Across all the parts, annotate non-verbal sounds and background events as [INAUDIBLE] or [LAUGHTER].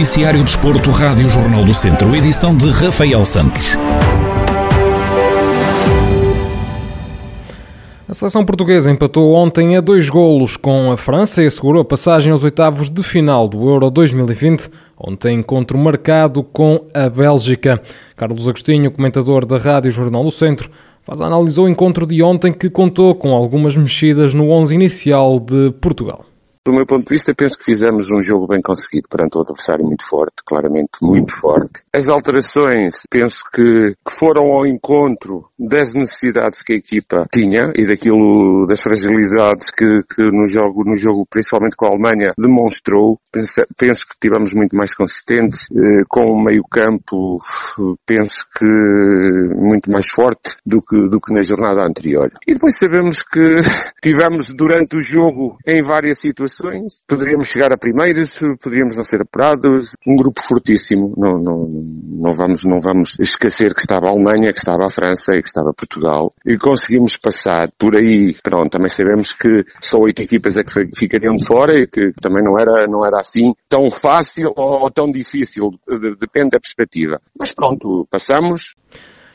Noticiário Desporto, Rádio Jornal do Centro, edição de Rafael Santos. A seleção portuguesa empatou ontem a dois golos com a França e assegurou a passagem aos oitavos de final do Euro 2020, ontem encontro marcado com a Bélgica. Carlos Agostinho, comentador da Rádio Jornal do Centro, faz a análise ao encontro de ontem que contou com algumas mexidas no 11 inicial de Portugal. Do meu ponto de vista, penso que fizemos um jogo bem conseguido perante um adversário muito forte, claramente muito forte. As alterações, penso que, que foram ao encontro das necessidades que a equipa tinha e daquilo, das fragilidades que, que no jogo, no jogo, principalmente com a Alemanha, demonstrou. Penso, penso que tivemos muito mais consistentes, eh, com o meio campo, penso que muito mais forte do que, do que na jornada anterior. E depois sabemos que [LAUGHS] tivemos durante o jogo em várias situações situações, poderíamos chegar a primeiros, poderíamos não ser apurados, um grupo fortíssimo, não, não, não vamos, não vamos esquecer que estava a Alemanha, que estava a França e que estava Portugal, e conseguimos passar por aí, pronto, também sabemos que só oito equipas é que ficariam de fora e que também não era, não era assim tão fácil ou tão difícil, depende da perspectiva. Mas pronto, passamos.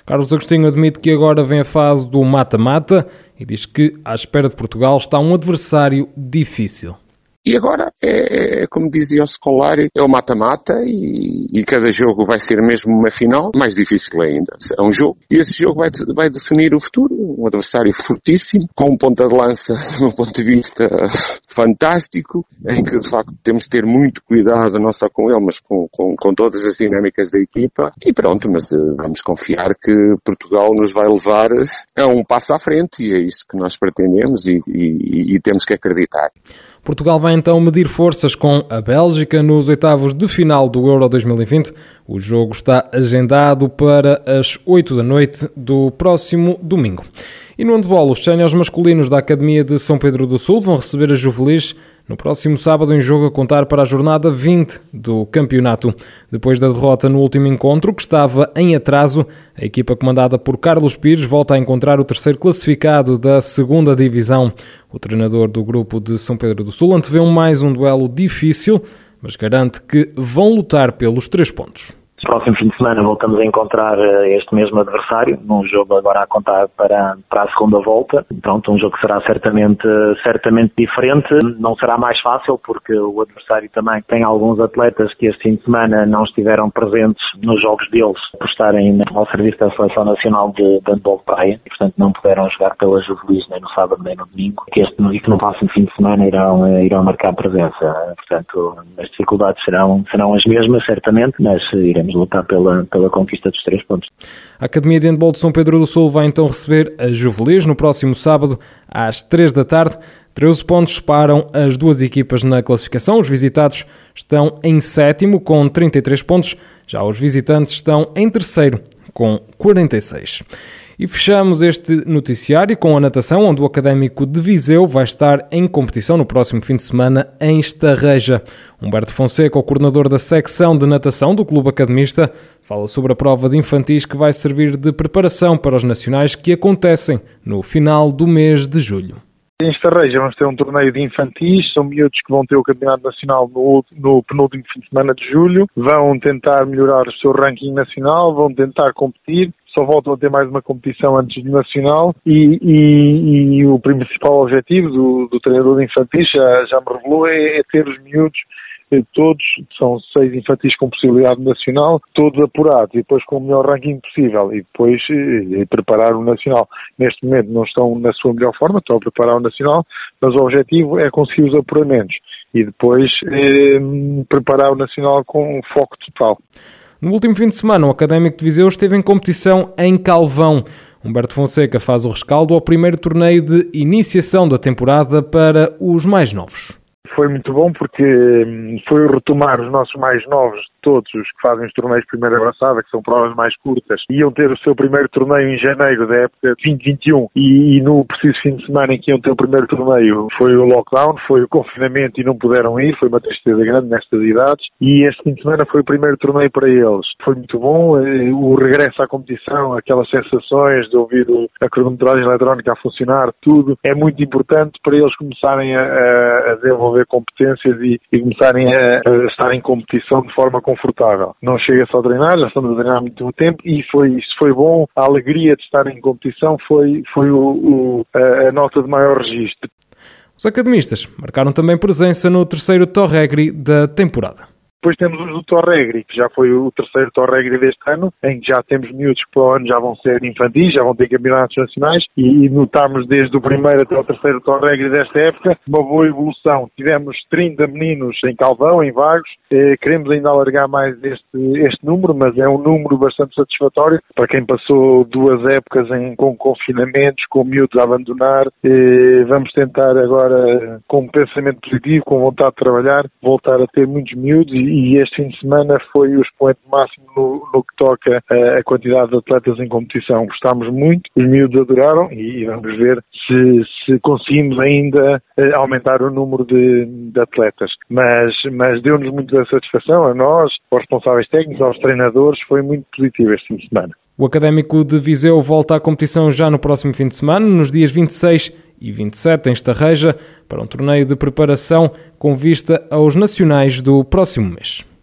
Carlos Agostinho admite que agora vem a fase do mata-mata e diz que, à espera de Portugal, está um adversário difícil. E agora, é, é, como dizia o Scolari, é o mata-mata e, e, cada jogo vai ser mesmo uma final, mais difícil ainda. É um jogo e esse jogo vai, vai definir o futuro. Um adversário fortíssimo, com um ponta de lança, [LAUGHS] de um ponto de vista fantástico, em que de facto temos de ter muito cuidado, não só com ele, mas com, com, com todas as dinâmicas da equipa. E pronto, mas uh, vamos confiar que Portugal nos vai levar a um passo à frente e é isso que nós pretendemos e, e, e temos que acreditar. Portugal vai então medir forças com a Bélgica nos oitavos de final do Euro 2020. O jogo está agendado para as 8 da noite do próximo domingo. E no handball, os séniores masculinos da Academia de São Pedro do Sul vão receber a Juvelis no próximo sábado em jogo a contar para a jornada 20 do campeonato. Depois da derrota no último encontro, que estava em atraso, a equipa comandada por Carlos Pires volta a encontrar o terceiro classificado da segunda divisão. O treinador do grupo de São Pedro do Sul antevê mais um duelo difícil, mas garante que vão lutar pelos três pontos. Próximo fim de semana voltamos a encontrar eh, este mesmo adversário, num jogo agora a contar para, para a segunda volta. Pronto, um jogo que será certamente, certamente diferente. Não será mais fácil porque o adversário também tem alguns atletas que este fim de semana não estiveram presentes nos jogos deles por estarem ao serviço da Seleção Nacional de, de Handball de Praia e, portanto, não puderam jogar pela Juvelis nem no sábado nem no domingo. Que este e que no próximo fim de semana irão, eh, irão marcar presença. Portanto, as dificuldades serão, serão as mesmas, certamente, mas iremos lutar pela, pela conquista dos três pontos. A Academia de Handball de São Pedro do Sul vai então receber a Juvelis no próximo sábado às 3 da tarde. 13 pontos separam as duas equipas na classificação. Os visitados estão em sétimo com 33 pontos, já os visitantes estão em terceiro com 46. E fechamos este noticiário com a natação, onde o Académico de Viseu vai estar em competição no próximo fim de semana em Estarreja. Humberto Fonseca, o coordenador da secção de natação do Clube Academista, fala sobre a prova de infantis que vai servir de preparação para os nacionais que acontecem no final do mês de julho. Em Estarreja vamos ter um torneio de infantis, são miúdos que vão ter o Campeonato Nacional no, no, penúltimo fim de semana de julho, vão tentar melhorar o seu ranking nacional, vão tentar competir só voltam a ter mais uma competição antes do Nacional e, e, e o principal objetivo do, do treinador de infantis, já, já me revelou, é, é ter os miúdos todos, são seis infantis com possibilidade nacional, todos apurados e depois com o melhor ranking possível e depois e eh, preparar o nacional. Neste momento não estão na sua melhor forma, estão a preparar o nacional, mas o objetivo é conseguir os apuramentos e depois eh, preparar o nacional com foco total. No último fim de semana, o Académico de Viseu esteve em competição em Calvão. Humberto Fonseca faz o rescaldo ao primeiro torneio de iniciação da temporada para os mais novos foi muito bom porque hum, foi retomar os nossos mais novos, todos os que fazem os torneios de primeira abraçada, que são provas mais curtas, iam ter o seu primeiro torneio em janeiro da época 2021 e, e no preciso fim de semana em que iam ter o primeiro torneio foi o lockdown, foi o confinamento e não puderam ir, foi uma tristeza grande nestas idades e este fim de semana foi o primeiro torneio para eles. Foi muito bom, eh, o regresso à competição, aquelas sensações de ouvir a cronometragem eletrónica a funcionar, tudo é muito importante para eles começarem a, a desenvolver desenvolver competências e, e começarem a, a, estar em competição de forma confortável. Não chega só a treinar, já estamos a treinar muito tempo e foi, isso foi bom. A alegria de estar em competição foi, foi o, o, a, a nota de maior registro. Os academistas marcaram também presença no terceiro Torregri da temporada. Depois temos os do Torregri, que já foi o terceiro Torregri deste ano, em que já temos miúdos que para o ano já vão ser infantis, já vão ter campeonatos nacionais e, notamos desde o primeiro até o terceiro Torregri desta época uma boa evolução. Tivemos 30 meninos em Calvão, em Vagos, eh, queremos ainda alargar mais este, este número, mas é um número bastante satisfatório para quem passou duas épocas em, com confinamentos, com miúdos a abandonar. Eh, vamos tentar agora, com um pensamento positivo, com vontade de trabalhar, voltar a ter muitos miúdos e, e este fim de semana foi o expoente máximo no, no que toca a, a, quantidade de atletas em competição. Gostámos muito, os miúdos adoraram e vamos ver se, se conseguimos ainda eh, aumentar o número de, de atletas. Mas, mas deu-nos muita satisfação a nós, aos responsáveis técnicos, aos treinadores, foi muito positivo este fim de semana. O Académico de Viseu volta à competição já no próximo fim de semana, nos dias 26 e 27 em Estarreja, para um torneio de preparação com vista aos nacionais do próximo mês.